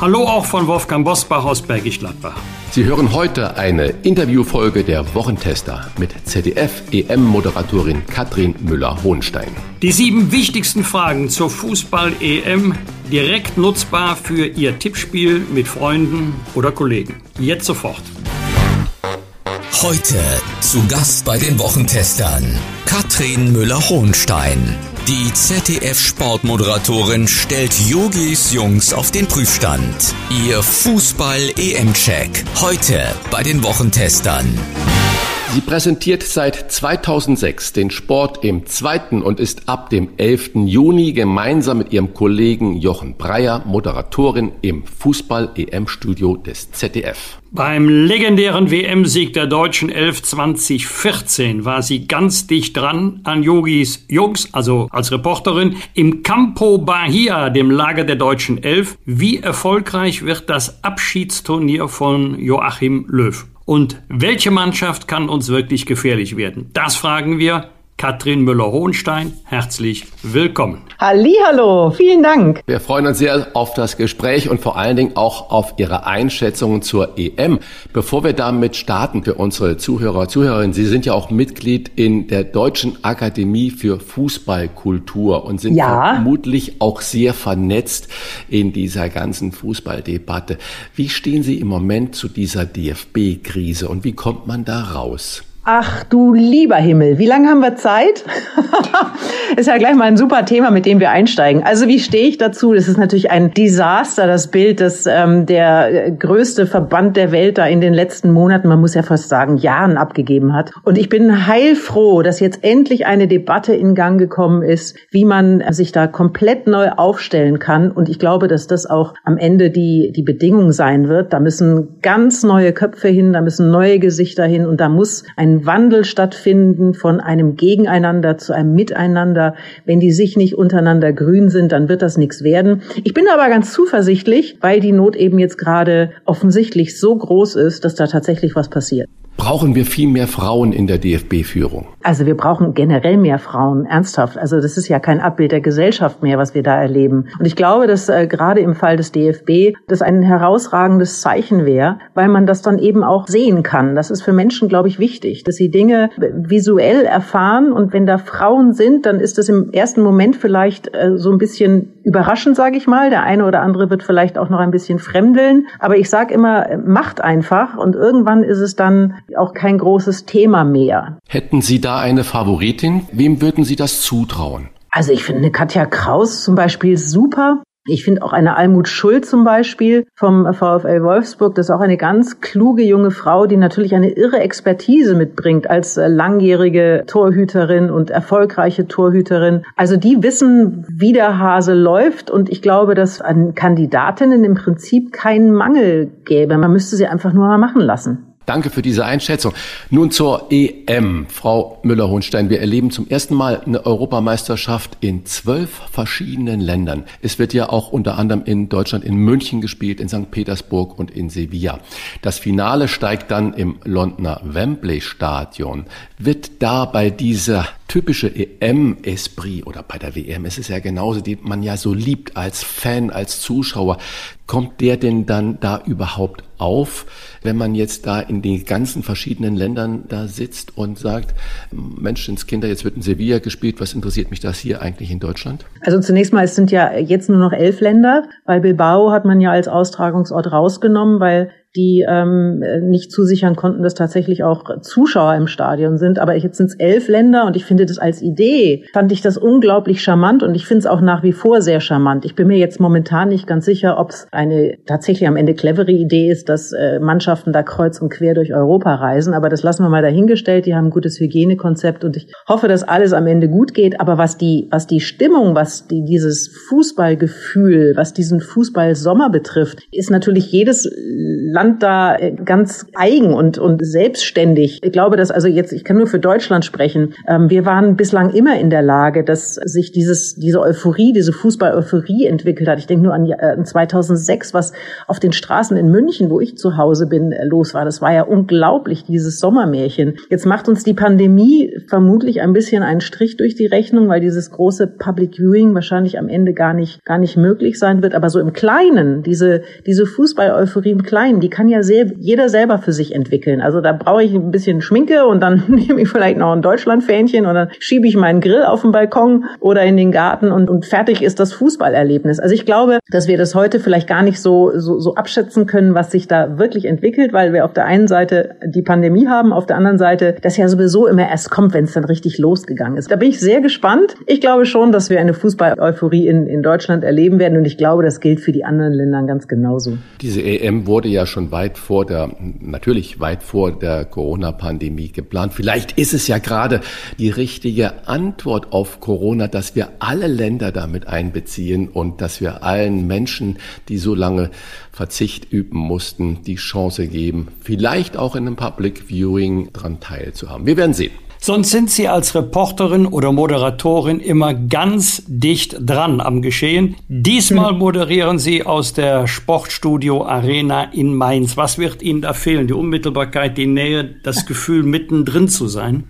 Hallo auch von Wolfgang Bosbach aus Bergisch Gladbach. Sie hören heute eine Interviewfolge der Wochentester mit ZDF-EM-Moderatorin Katrin Müller-Hohenstein. Die sieben wichtigsten Fragen zur Fußball-EM direkt nutzbar für Ihr Tippspiel mit Freunden oder Kollegen. Jetzt sofort. Heute zu Gast bei den Wochentestern Katrin Müller-Hohenstein. Die ZDF-Sportmoderatorin stellt Yogis Jungs auf den Prüfstand. Ihr Fußball-EM-Check. Heute bei den Wochentestern. Sie präsentiert seit 2006 den Sport im zweiten und ist ab dem 11. Juni gemeinsam mit ihrem Kollegen Jochen Breyer Moderatorin im Fußball-EM-Studio des ZDF. Beim legendären WM-Sieg der deutschen 11 2014 war sie ganz dicht dran an Yogis Jungs, also als Reporterin, im Campo Bahia, dem Lager der deutschen Elf. Wie erfolgreich wird das Abschiedsturnier von Joachim Löw? Und welche Mannschaft kann uns wirklich gefährlich werden? Das fragen wir Katrin Müller-Hohenstein, herzlich willkommen. Hallo, vielen Dank. Wir freuen uns sehr auf das Gespräch und vor allen Dingen auch auf Ihre Einschätzungen zur EM. Bevor wir damit starten für unsere Zuhörer, Zuhörerinnen, Sie sind ja auch Mitglied in der Deutschen Akademie für Fußballkultur und sind ja. vermutlich auch sehr vernetzt in dieser ganzen Fußballdebatte. Wie stehen Sie im Moment zu dieser DFB-Krise und wie kommt man da raus? Ach du lieber Himmel, wie lange haben wir Zeit? ist ja gleich mal ein super Thema, mit dem wir einsteigen. Also wie stehe ich dazu? Das ist natürlich ein Desaster, das Bild, das ähm, der größte Verband der Welt da in den letzten Monaten, man muss ja fast sagen, Jahren abgegeben hat. Und ich bin heilfroh, dass jetzt endlich eine Debatte in Gang gekommen ist, wie man sich da komplett neu aufstellen kann. Und ich glaube, dass das auch am Ende die, die Bedingung sein wird. Da müssen ganz neue Köpfe hin, da müssen neue Gesichter hin und da muss ein Wandel stattfinden von einem Gegeneinander zu einem Miteinander. Wenn die sich nicht untereinander grün sind, dann wird das nichts werden. Ich bin aber ganz zuversichtlich, weil die Not eben jetzt gerade offensichtlich so groß ist, dass da tatsächlich was passiert. Brauchen wir viel mehr Frauen in der DFB-Führung? Also wir brauchen generell mehr Frauen, ernsthaft. Also das ist ja kein Abbild der Gesellschaft mehr, was wir da erleben. Und ich glaube, dass äh, gerade im Fall des DFB das ein herausragendes Zeichen wäre, weil man das dann eben auch sehen kann. Das ist für Menschen, glaube ich, wichtig, dass sie Dinge visuell erfahren. Und wenn da Frauen sind, dann ist das im ersten Moment vielleicht äh, so ein bisschen überraschend, sage ich mal. Der eine oder andere wird vielleicht auch noch ein bisschen fremdeln. Aber ich sage immer, macht einfach. Und irgendwann ist es dann auch kein großes Thema mehr. Hätten Sie da eine Favoritin? Wem würden Sie das zutrauen? Also ich finde Katja Kraus zum Beispiel super. Ich finde auch eine Almut Schuld zum Beispiel vom VfL Wolfsburg, das ist auch eine ganz kluge junge Frau, die natürlich eine irre Expertise mitbringt als äh, langjährige Torhüterin und erfolgreiche Torhüterin. Also die wissen, wie der Hase läuft und ich glaube, dass an Kandidatinnen im Prinzip keinen Mangel gäbe. Man müsste sie einfach nur mal machen lassen. Danke für diese Einschätzung. Nun zur EM. Frau Müller-Hohenstein, wir erleben zum ersten Mal eine Europameisterschaft in zwölf verschiedenen Ländern. Es wird ja auch unter anderem in Deutschland in München gespielt, in St. Petersburg und in Sevilla. Das Finale steigt dann im Londoner Wembley Stadion. Wird da bei dieser typische EM-Esprit oder bei der WM ist es ja genauso, die man ja so liebt als Fan, als Zuschauer. Kommt der denn dann da überhaupt auf, wenn man jetzt da in den ganzen verschiedenen Ländern da sitzt und sagt, Menschenskinder, jetzt wird in Sevilla gespielt, was interessiert mich das hier eigentlich in Deutschland? Also zunächst mal, es sind ja jetzt nur noch elf Länder, weil Bilbao hat man ja als Austragungsort rausgenommen, weil die ähm, nicht zusichern konnten, dass tatsächlich auch Zuschauer im Stadion sind. Aber jetzt sind es elf Länder und ich finde das als Idee, fand ich das unglaublich charmant und ich finde es auch nach wie vor sehr charmant. Ich bin mir jetzt momentan nicht ganz sicher, ob es eine tatsächlich am Ende clevere Idee ist, dass äh, Mannschaften da kreuz und quer durch Europa reisen. Aber das lassen wir mal dahingestellt. Die haben ein gutes Hygienekonzept und ich hoffe, dass alles am Ende gut geht. Aber was die, was die Stimmung, was die, dieses Fußballgefühl, was diesen Fußballsommer betrifft, ist natürlich jedes Land Land da äh, ganz eigen und, und selbstständig. Ich glaube, dass also jetzt, ich kann nur für Deutschland sprechen. Ähm, wir waren bislang immer in der Lage, dass sich dieses, diese Euphorie, diese Fußball-Euphorie entwickelt hat. Ich denke nur an, an 2006, was auf den Straßen in München, wo ich zu Hause bin, los war. Das war ja unglaublich, dieses Sommermärchen. Jetzt macht uns die Pandemie vermutlich ein bisschen einen Strich durch die Rechnung, weil dieses große Public Viewing wahrscheinlich am Ende gar nicht, gar nicht möglich sein wird. Aber so im Kleinen, diese, diese Fußball-Euphorie im Kleinen, die kann ja sehr, jeder selber für sich entwickeln. Also da brauche ich ein bisschen Schminke und dann nehme ich vielleicht noch ein Deutschland-Fähnchen und dann schiebe ich meinen Grill auf den Balkon oder in den Garten und, und fertig ist das Fußballerlebnis. Also ich glaube, dass wir das heute vielleicht gar nicht so, so, so abschätzen können, was sich da wirklich entwickelt, weil wir auf der einen Seite die Pandemie haben, auf der anderen Seite das ja sowieso immer erst kommt, wenn es dann richtig losgegangen ist. Da bin ich sehr gespannt. Ich glaube schon, dass wir eine Fußball-Euphorie in, in Deutschland erleben werden und ich glaube, das gilt für die anderen Länder ganz genauso. Diese EM wurde ja schon weit vor der, natürlich weit vor der Corona-Pandemie geplant. Vielleicht ist es ja gerade die richtige Antwort auf Corona, dass wir alle Länder damit einbeziehen und dass wir allen Menschen, die so lange Verzicht üben mussten, die Chance geben, vielleicht auch in einem Public Viewing dran teilzuhaben. Wir werden sehen. Sonst sind Sie als Reporterin oder Moderatorin immer ganz dicht dran am Geschehen. Diesmal hm. moderieren Sie aus der Sportstudio Arena in Mainz. Was wird Ihnen da fehlen? Die Unmittelbarkeit, die Nähe, das Gefühl, mittendrin zu sein?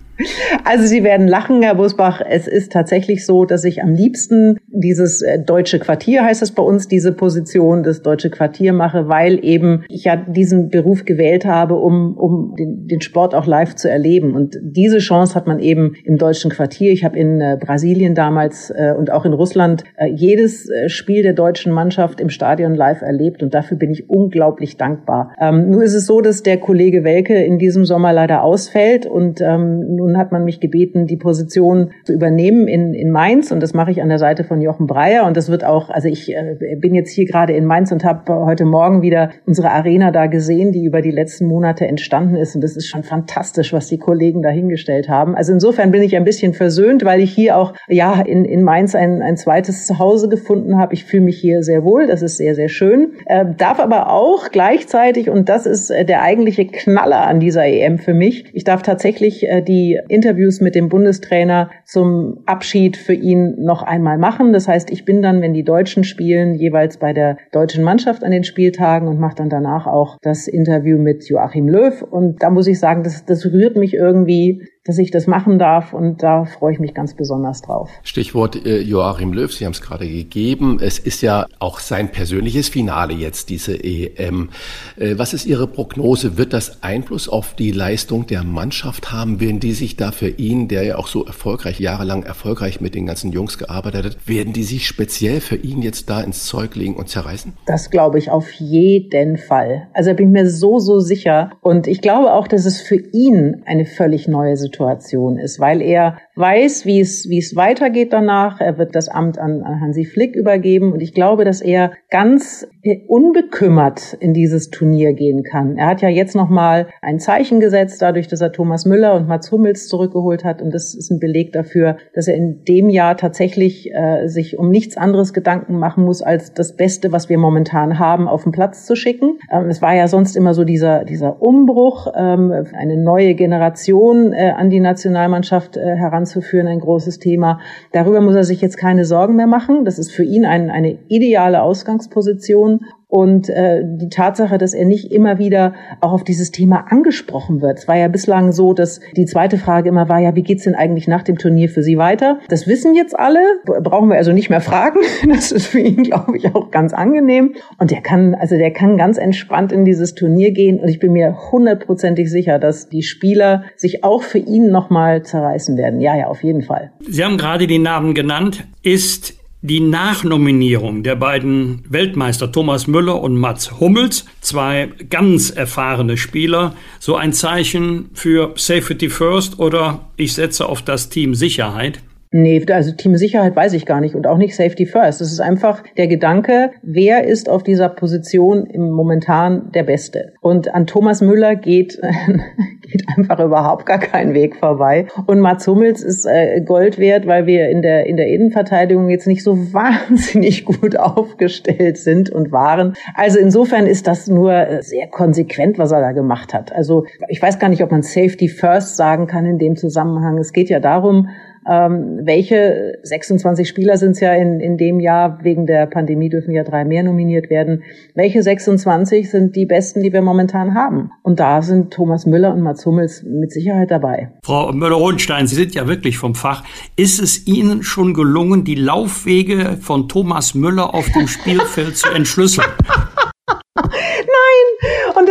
Also Sie werden lachen, Herr Busbach. Es ist tatsächlich so, dass ich am liebsten dieses äh, deutsche Quartier, heißt es bei uns, diese Position, das deutsche Quartier mache, weil eben ich ja diesen Beruf gewählt habe, um, um den, den Sport auch live zu erleben. Und diese Chance hat man eben im deutschen Quartier. Ich habe in äh, Brasilien damals äh, und auch in Russland jedes Spiel der deutschen Mannschaft im Stadion live erlebt und dafür bin ich unglaublich dankbar. Ähm, nur ist es so, dass der Kollege Welke in diesem Sommer leider ausfällt und ähm, nun hat man mich gebeten, die Position zu übernehmen in, in Mainz und das mache ich an der Seite von Jochen Breyer und das wird auch, also ich äh, bin jetzt hier gerade in Mainz und habe heute Morgen wieder unsere Arena da gesehen, die über die letzten Monate entstanden ist und das ist schon fantastisch, was die Kollegen da hingestellt haben. Also insofern bin ich ein bisschen versöhnt, weil ich hier auch ja in, in Mainz ein, ein zweites Zuhause gefunden habe. Ich fühle mich hier sehr wohl, das ist sehr, sehr schön. Äh, darf aber auch gleichzeitig, und das ist äh, der eigentliche Knaller an dieser EM für mich, ich darf tatsächlich äh, die Interviews mit dem Bundestrainer zum Abschied für ihn noch einmal machen. Das heißt, ich bin dann, wenn die Deutschen spielen, jeweils bei der deutschen Mannschaft an den Spieltagen und mache dann danach auch das Interview mit Joachim Löw. Und da muss ich sagen, das, das rührt mich irgendwie dass ich das machen darf und da freue ich mich ganz besonders drauf. Stichwort äh, Joachim Löw, Sie haben es gerade gegeben. Es ist ja auch sein persönliches Finale jetzt, diese EM. Äh, was ist Ihre Prognose? Wird das Einfluss auf die Leistung der Mannschaft haben? Werden die sich da für ihn, der ja auch so erfolgreich, jahrelang erfolgreich mit den ganzen Jungs gearbeitet hat, werden die sich speziell für ihn jetzt da ins Zeug legen und zerreißen? Das glaube ich auf jeden Fall. Also da bin ich mir so, so sicher. Und ich glaube auch, dass es für ihn eine völlig neue Situation Situation ist, weil er weiß, wie es, wie es weitergeht danach. Er wird das Amt an, an Hansi Flick übergeben und ich glaube, dass er ganz unbekümmert in dieses Turnier gehen kann. Er hat ja jetzt nochmal ein Zeichen gesetzt, dadurch, dass er Thomas Müller und Mats Hummels zurückgeholt hat und das ist ein Beleg dafür, dass er in dem Jahr tatsächlich äh, sich um nichts anderes Gedanken machen muss, als das Beste, was wir momentan haben, auf den Platz zu schicken. Ähm, es war ja sonst immer so dieser, dieser Umbruch, ähm, eine neue Generation äh, an die Nationalmannschaft äh, heranzuführen, ein großes Thema. Darüber muss er sich jetzt keine Sorgen mehr machen. Das ist für ihn ein, eine ideale Ausgangsposition. Und äh, die Tatsache, dass er nicht immer wieder auch auf dieses Thema angesprochen wird. Es war ja bislang so, dass die zweite Frage immer war, ja, wie geht's denn eigentlich nach dem Turnier für Sie weiter? Das wissen jetzt alle, brauchen wir also nicht mehr fragen. Das ist für ihn, glaube ich, auch ganz angenehm. Und der kann, also der kann ganz entspannt in dieses Turnier gehen. Und ich bin mir hundertprozentig sicher, dass die Spieler sich auch für ihn nochmal zerreißen werden. Ja, ja, auf jeden Fall. Sie haben gerade die Namen genannt. Ist die Nachnominierung der beiden Weltmeister Thomas Müller und Mats Hummels, zwei ganz erfahrene Spieler, so ein Zeichen für Safety First oder ich setze auf das Team Sicherheit? Nee, also Teamsicherheit weiß ich gar nicht und auch nicht Safety First. Es ist einfach der Gedanke, wer ist auf dieser Position im momentan der Beste. Und an Thomas Müller geht, geht einfach überhaupt gar kein Weg vorbei. Und Mats Hummels ist äh, Gold wert, weil wir in der, in der Innenverteidigung jetzt nicht so wahnsinnig gut aufgestellt sind und waren. Also insofern ist das nur äh, sehr konsequent, was er da gemacht hat. Also ich weiß gar nicht, ob man Safety First sagen kann in dem Zusammenhang. Es geht ja darum, ähm, welche 26 Spieler sind es ja in, in dem Jahr, wegen der Pandemie dürfen ja drei mehr nominiert werden. Welche 26 sind die besten, die wir momentan haben? Und da sind Thomas Müller und Mats Hummels mit Sicherheit dabei. Frau Müller-Hohenstein, Sie sind ja wirklich vom Fach. Ist es Ihnen schon gelungen, die Laufwege von Thomas Müller auf dem Spielfeld zu entschlüsseln?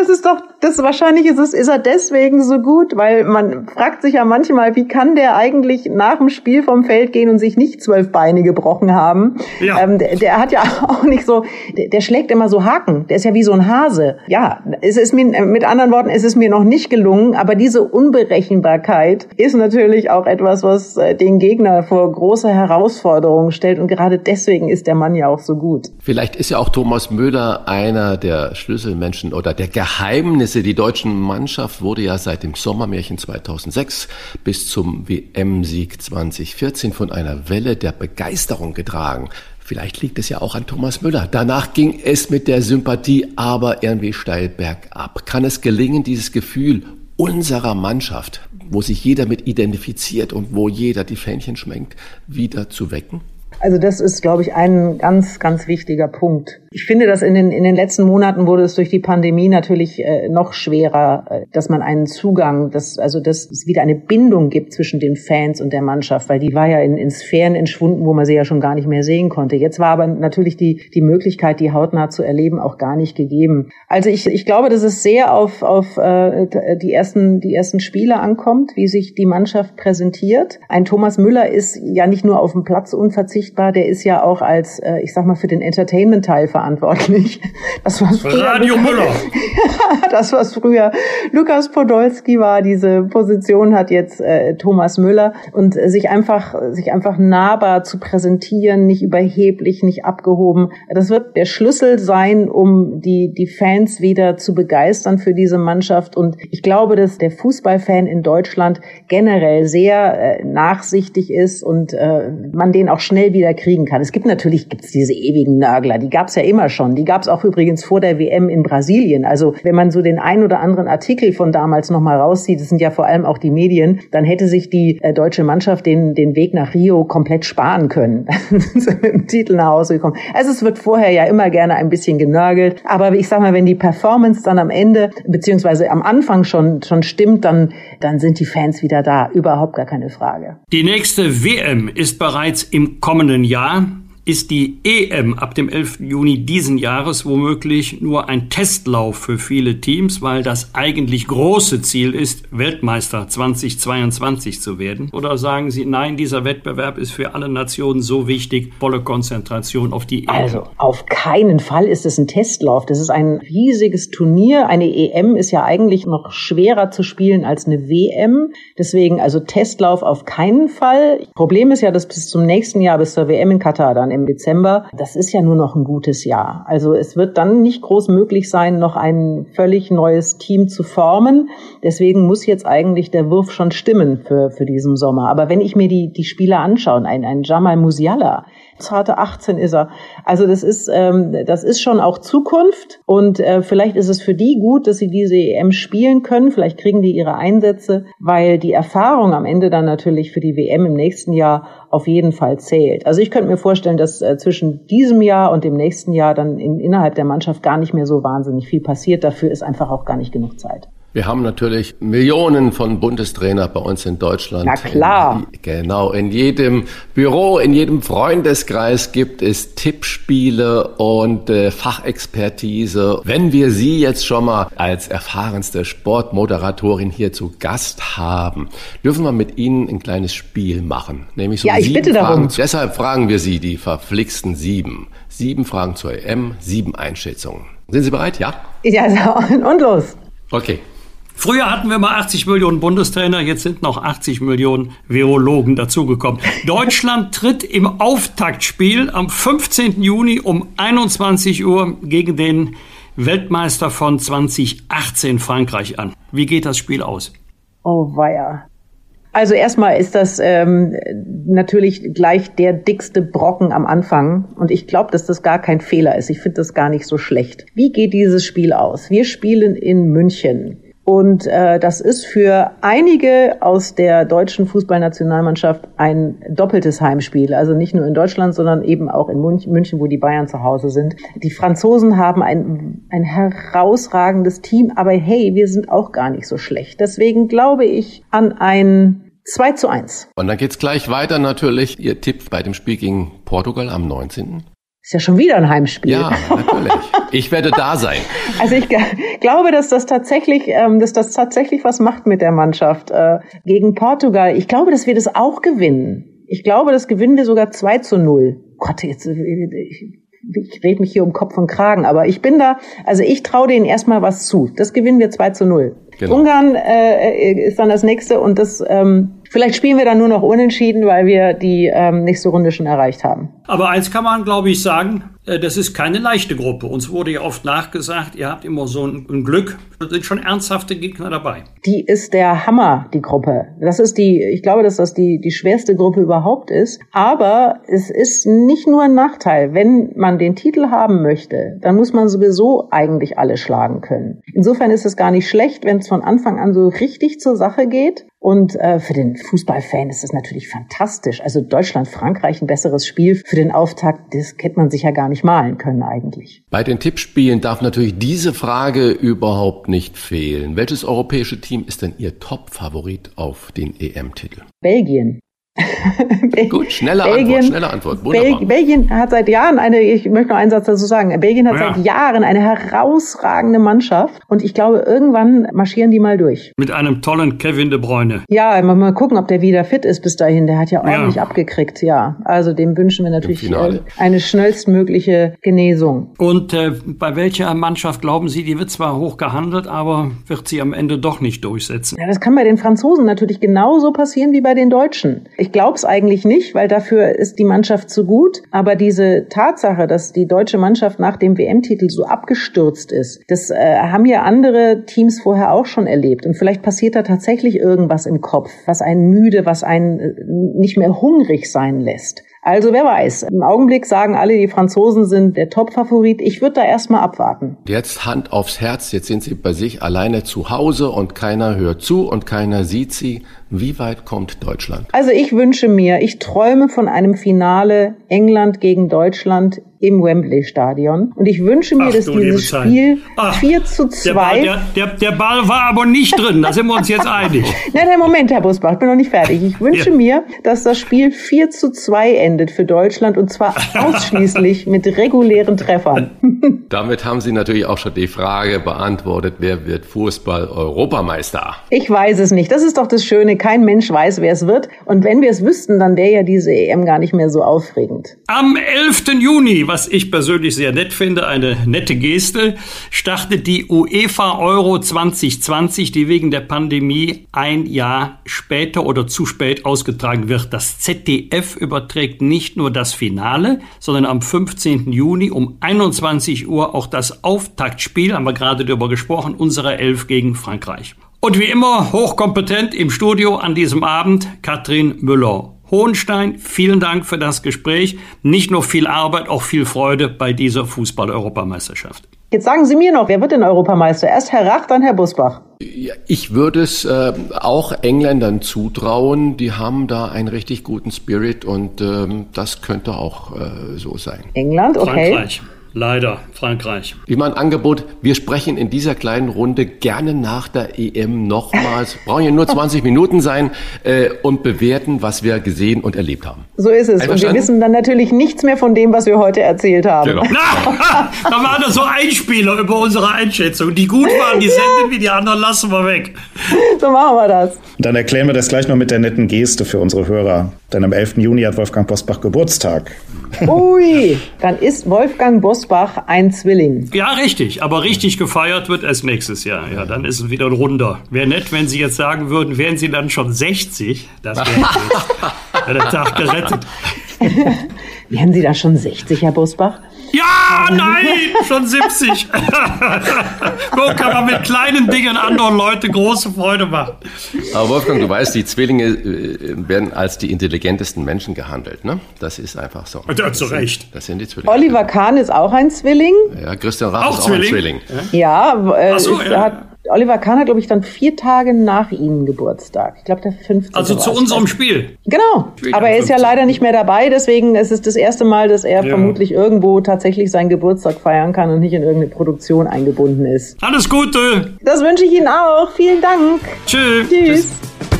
Das ist doch, das wahrscheinlich ist es, ist er deswegen so gut, weil man fragt sich ja manchmal, wie kann der eigentlich nach dem Spiel vom Feld gehen und sich nicht zwölf Beine gebrochen haben? Ja. Ähm, der, der, hat ja auch nicht so, der, der, schlägt immer so Haken. Der ist ja wie so ein Hase. Ja, es ist mir, mit anderen Worten, es ist mir noch nicht gelungen, aber diese Unberechenbarkeit ist natürlich auch etwas, was äh, den Gegner vor große Herausforderungen stellt und gerade deswegen ist der Mann ja auch so gut. Vielleicht ist ja auch Thomas Möder einer der Schlüsselmenschen oder der Geheimnisse. Die deutsche Mannschaft wurde ja seit dem Sommermärchen 2006 bis zum WM-Sieg 2014 von einer Welle der Begeisterung getragen. Vielleicht liegt es ja auch an Thomas Müller. Danach ging es mit der Sympathie aber irgendwie steil bergab. Kann es gelingen, dieses Gefühl unserer Mannschaft, wo sich jeder mit identifiziert und wo jeder die Fähnchen schmenkt, wieder zu wecken? Also das ist, glaube ich, ein ganz, ganz wichtiger Punkt. Ich finde, dass in den, in den letzten Monaten wurde es durch die Pandemie natürlich äh, noch schwerer, äh, dass man einen Zugang, dass, also dass es wieder eine Bindung gibt zwischen den Fans und der Mannschaft, weil die war ja in, in Sphären entschwunden, wo man sie ja schon gar nicht mehr sehen konnte. Jetzt war aber natürlich die, die Möglichkeit, die hautnah zu erleben, auch gar nicht gegeben. Also ich, ich glaube, dass es sehr auf, auf äh, die, ersten, die ersten Spiele ankommt, wie sich die Mannschaft präsentiert. Ein Thomas Müller ist ja nicht nur auf dem Platz unverzichtbar, sichtbar. Der ist ja auch als, äh, ich sag mal, für den Entertainment-Teil verantwortlich. Das was früher Radio Müller. das was früher Lukas Podolski war. Diese Position hat jetzt äh, Thomas Müller und äh, sich einfach sich einfach nahbar zu präsentieren, nicht überheblich, nicht abgehoben. Das wird der Schlüssel sein, um die die Fans wieder zu begeistern für diese Mannschaft. Und ich glaube, dass der Fußballfan in Deutschland generell sehr äh, nachsichtig ist und äh, man den auch schnell wieder kriegen kann. Es gibt natürlich gibt's diese ewigen Nörgler, die gab's ja immer schon. Die gab's auch übrigens vor der WM in Brasilien. Also wenn man so den ein oder anderen Artikel von damals nochmal rauszieht, das sind ja vor allem auch die Medien, dann hätte sich die äh, deutsche Mannschaft den, den Weg nach Rio komplett sparen können. mit dem Titel nach Hause gekommen. Also es wird vorher ja immer gerne ein bisschen genörgelt. Aber ich sag mal, wenn die Performance dann am Ende, beziehungsweise am Anfang schon, schon stimmt, dann, dann sind die Fans wieder da. Überhaupt gar keine Frage. Die nächste WM ist bereits im kommenden Jahr ist die EM ab dem 11. Juni diesen Jahres womöglich nur ein Testlauf für viele Teams, weil das eigentlich große Ziel ist, Weltmeister 2022 zu werden? Oder sagen Sie, nein, dieser Wettbewerb ist für alle Nationen so wichtig, volle Konzentration auf die EM? Also auf keinen Fall ist es ein Testlauf. Das ist ein riesiges Turnier. Eine EM ist ja eigentlich noch schwerer zu spielen als eine WM. Deswegen also Testlauf auf keinen Fall. Problem ist ja, dass bis zum nächsten Jahr, bis zur WM in Katar dann im Dezember, das ist ja nur noch ein gutes Jahr. Also es wird dann nicht groß möglich sein, noch ein völlig neues Team zu formen. Deswegen muss jetzt eigentlich der Wurf schon stimmen für, für diesen Sommer. Aber wenn ich mir die, die Spieler anschaue, ein, ein Jamal Musiala, zarte 18 ist er. Also das ist, ähm, das ist schon auch Zukunft und äh, vielleicht ist es für die gut, dass sie diese EM spielen können. Vielleicht kriegen die ihre Einsätze, weil die Erfahrung am Ende dann natürlich für die WM im nächsten Jahr auf jeden Fall zählt. Also ich könnte mir vorstellen, dass äh, zwischen diesem Jahr und dem nächsten Jahr dann in, innerhalb der Mannschaft gar nicht mehr so wahnsinnig viel passiert. Dafür ist einfach auch gar nicht genug Zeit. Wir haben natürlich Millionen von Bundestrainer bei uns in Deutschland. Na klar. In, genau, in jedem Büro, in jedem Freundeskreis gibt es Tippspiele und äh, Fachexpertise. Wenn wir Sie jetzt schon mal als erfahrenste Sportmoderatorin hier zu Gast haben, dürfen wir mit Ihnen ein kleines Spiel machen. Nämlich so ja, ich bitte Fragen. darum. Deshalb fragen wir Sie die verflixten sieben. Sieben Fragen zur EM, sieben Einschätzungen. Sind Sie bereit? Ja? Ja, und los. Okay. Früher hatten wir mal 80 Millionen Bundestrainer, jetzt sind noch 80 Millionen Virologen dazugekommen. Deutschland tritt im Auftaktspiel am 15. Juni um 21 Uhr gegen den Weltmeister von 2018 Frankreich an. Wie geht das Spiel aus? Oh weia. Also erstmal ist das ähm, natürlich gleich der dickste Brocken am Anfang. Und ich glaube, dass das gar kein Fehler ist. Ich finde das gar nicht so schlecht. Wie geht dieses Spiel aus? Wir spielen in München. Und äh, das ist für einige aus der deutschen Fußballnationalmannschaft ein doppeltes Heimspiel. Also nicht nur in Deutschland, sondern eben auch in München, wo die Bayern zu Hause sind. Die Franzosen haben ein, ein herausragendes Team, aber hey, wir sind auch gar nicht so schlecht. Deswegen glaube ich an ein 2 zu 1. Und dann geht's gleich weiter natürlich. Ihr Tipp bei dem Spiel gegen Portugal am 19. Ist ja schon wieder ein Heimspiel. Ja, natürlich. Ich werde da sein. Also ich glaube, dass das tatsächlich, ähm, dass das tatsächlich was macht mit der Mannschaft äh, gegen Portugal. Ich glaube, dass wir das auch gewinnen. Ich glaube, das gewinnen wir sogar 2 zu 0. Gott, jetzt äh, ich, ich rede mich hier um Kopf und Kragen, aber ich bin da, also ich traue denen erstmal was zu. Das gewinnen wir 2 zu 0. Genau. Ungarn äh, ist dann das nächste und das ähm, vielleicht spielen wir dann nur noch unentschieden, weil wir die ähm, nächste Runde schon erreicht haben. Aber eins kann man, glaube ich, sagen, äh, das ist keine leichte Gruppe. Uns wurde ja oft nachgesagt, ihr habt immer so ein, ein Glück. Da sind schon ernsthafte Gegner dabei. Die ist der Hammer, die Gruppe. Das ist die, ich glaube, dass das die, die schwerste Gruppe überhaupt ist. Aber es ist nicht nur ein Nachteil. Wenn man den Titel haben möchte, dann muss man sowieso eigentlich alle schlagen können. Insofern ist es gar nicht schlecht, wenn es von Anfang an so richtig zur Sache geht. Und äh, für den Fußballfan ist das natürlich fantastisch. Also Deutschland, Frankreich, ein besseres Spiel für den Auftakt, das hätte man sich ja gar nicht malen können eigentlich. Bei den Tippspielen darf natürlich diese Frage überhaupt nicht fehlen. Welches europäische Team ist denn Ihr Top-Favorit auf den EM-Titel? Belgien. Gut, schnelle Belgien, Antwort, schnelle Antwort. Wunderbar. Belgien hat seit Jahren eine, ich möchte noch einen Satz dazu sagen, Belgien hat ja. seit Jahren eine herausragende Mannschaft und ich glaube, irgendwann marschieren die mal durch. Mit einem tollen Kevin de Bruyne. Ja, mal, mal gucken, ob der wieder fit ist bis dahin. Der hat ja ordentlich ja. abgekriegt, ja. Also dem wünschen wir natürlich äh, eine schnellstmögliche Genesung. Und äh, bei welcher Mannschaft glauben Sie, die wird zwar hoch gehandelt, aber wird sie am Ende doch nicht durchsetzen? Ja, das kann bei den Franzosen natürlich genauso passieren wie bei den Deutschen. Ich glaube es eigentlich nicht, weil dafür ist die Mannschaft zu gut. Aber diese Tatsache, dass die deutsche Mannschaft nach dem WM-Titel so abgestürzt ist, das äh, haben ja andere Teams vorher auch schon erlebt. Und vielleicht passiert da tatsächlich irgendwas im Kopf, was einen müde, was einen äh, nicht mehr hungrig sein lässt. Also wer weiß. Im Augenblick sagen alle, die Franzosen sind der Top-Favorit. Ich würde da erstmal abwarten. Jetzt Hand aufs Herz. Jetzt sind sie bei sich alleine zu Hause und keiner hört zu und keiner sieht sie. Wie weit kommt Deutschland? Also ich wünsche mir, ich träume von einem Finale England gegen Deutschland im Wembley Stadion. Und ich wünsche mir, Ach, dass dieses Spiel Ach, 4 zu 2. Der Ball, der, der, der Ball, war aber nicht drin, da sind wir uns jetzt einig. nein, nein, Moment, Herr Busbach, ich bin noch nicht fertig. Ich wünsche ja. mir, dass das Spiel 4 zu 2 endet für Deutschland und zwar ausschließlich mit regulären Treffern. Damit haben Sie natürlich auch schon die Frage beantwortet, wer wird Fußball-Europameister? Ich weiß es nicht. Das ist doch das Schöne. Kein Mensch weiß, wer es wird. Und wenn wir es wüssten, dann wäre ja diese EM gar nicht mehr so aufregend. Am 11. Juni was ich persönlich sehr nett finde, eine nette Geste, startet die UEFA Euro 2020, die wegen der Pandemie ein Jahr später oder zu spät ausgetragen wird. Das ZDF überträgt nicht nur das Finale, sondern am 15. Juni um 21 Uhr auch das Auftaktspiel, haben wir gerade darüber gesprochen, unserer Elf gegen Frankreich. Und wie immer hochkompetent im Studio an diesem Abend Katrin Müller. Hohenstein, vielen Dank für das Gespräch. Nicht nur viel Arbeit, auch viel Freude bei dieser Fußball-Europameisterschaft. Jetzt sagen Sie mir noch, wer wird denn Europameister? Erst Herr Rach, dann Herr Busbach. Ja, ich würde es äh, auch Engländern zutrauen. Die haben da einen richtig guten Spirit und ähm, das könnte auch äh, so sein. England, okay. Frankreich. Leider, Frankreich. Wie mein Angebot, wir sprechen in dieser kleinen Runde gerne nach der EM nochmals, brauchen ja nur 20 Minuten sein äh, und bewerten, was wir gesehen und erlebt haben. So ist es. Und wir wissen dann natürlich nichts mehr von dem, was wir heute erzählt haben. Genau. Na, da waren das so Einspieler über unsere Einschätzung. Die gut waren, die senden wir, die anderen lassen wir weg. So machen wir das. Und dann erklären wir das gleich noch mit der netten Geste für unsere Hörer. Denn am 11. Juni hat Wolfgang Bosbach Geburtstag. Ui, dann ist Wolfgang Bosbach ein Zwilling. Ja, richtig. Aber richtig gefeiert wird erst nächstes Jahr. Ja, dann ist es wieder ein Runder. Wäre nett, wenn Sie jetzt sagen würden, wären Sie dann schon 60? Das wäre der Tag gerettet. Wären Sie da schon 60, Herr Bosbach? Ja, nein, schon 70. so kann man mit kleinen Dingen anderen Leute große Freude machen. Aber Wolfgang, du weißt, die Zwillinge äh, werden als die intelligentesten Menschen gehandelt. Ne? Das ist einfach so. Ja, zu Recht. Das sind die Zwillinge. Oliver Kahn ist auch ein Zwilling. Ja, Christian Rach auch ist auch ein Zwilling. Ja, äh, so, ja. hat Oliver Kahn hat, glaube ich, dann vier Tage nach Ihnen Geburtstag. Ich glaube, der 15. Also zu unserem Spiel. Genau. Spiel Aber er ist ja leider nicht mehr dabei, deswegen ist es das erste Mal, dass er ja. vermutlich irgendwo tatsächlich seinen Geburtstag feiern kann und nicht in irgendeine Produktion eingebunden ist. Alles Gute. Das wünsche ich Ihnen auch. Vielen Dank. Tschüss. Tschüss.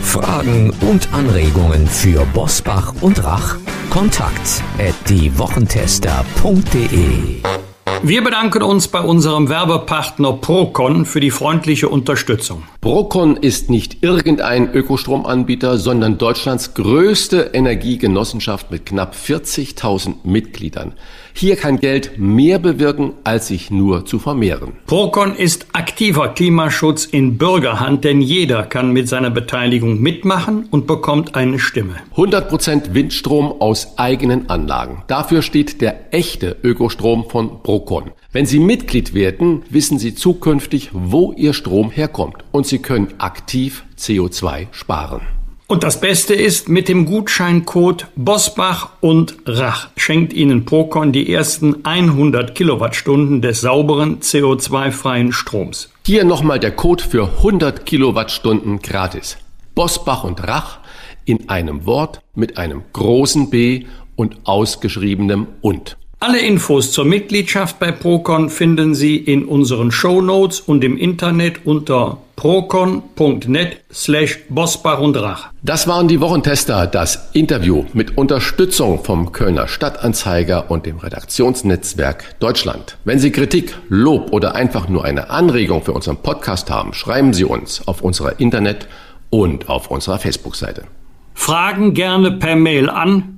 Fragen und Anregungen für Bosbach und Rach? Kontakt at diewochentester.de wir bedanken uns bei unserem Werbepartner Procon für die freundliche Unterstützung. Procon ist nicht irgendein Ökostromanbieter, sondern Deutschlands größte Energiegenossenschaft mit knapp 40.000 Mitgliedern. Hier kann Geld mehr bewirken, als sich nur zu vermehren. Procon ist aktiver Klimaschutz in Bürgerhand, denn jeder kann mit seiner Beteiligung mitmachen und bekommt eine Stimme. 100% Windstrom aus eigenen Anlagen. Dafür steht der echte Ökostrom von Procon. Wenn Sie Mitglied werden, wissen Sie zukünftig, wo Ihr Strom herkommt und Sie können aktiv CO2 sparen. Und das Beste ist, mit dem Gutscheincode Bosbach und Rach schenkt Ihnen Procon die ersten 100 Kilowattstunden des sauberen CO2-freien Stroms. Hier nochmal der Code für 100 Kilowattstunden gratis. Bosbach und Rach in einem Wort mit einem großen B und ausgeschriebenem und. Alle Infos zur Mitgliedschaft bei Procon finden Sie in unseren Show Notes und im Internet unter procon.net slash Bosbach und Rach. Das waren die Wochentester, das Interview mit Unterstützung vom Kölner Stadtanzeiger und dem Redaktionsnetzwerk Deutschland. Wenn Sie Kritik, Lob oder einfach nur eine Anregung für unseren Podcast haben, schreiben Sie uns auf unserer Internet- und auf unserer Facebook-Seite. Fragen gerne per Mail an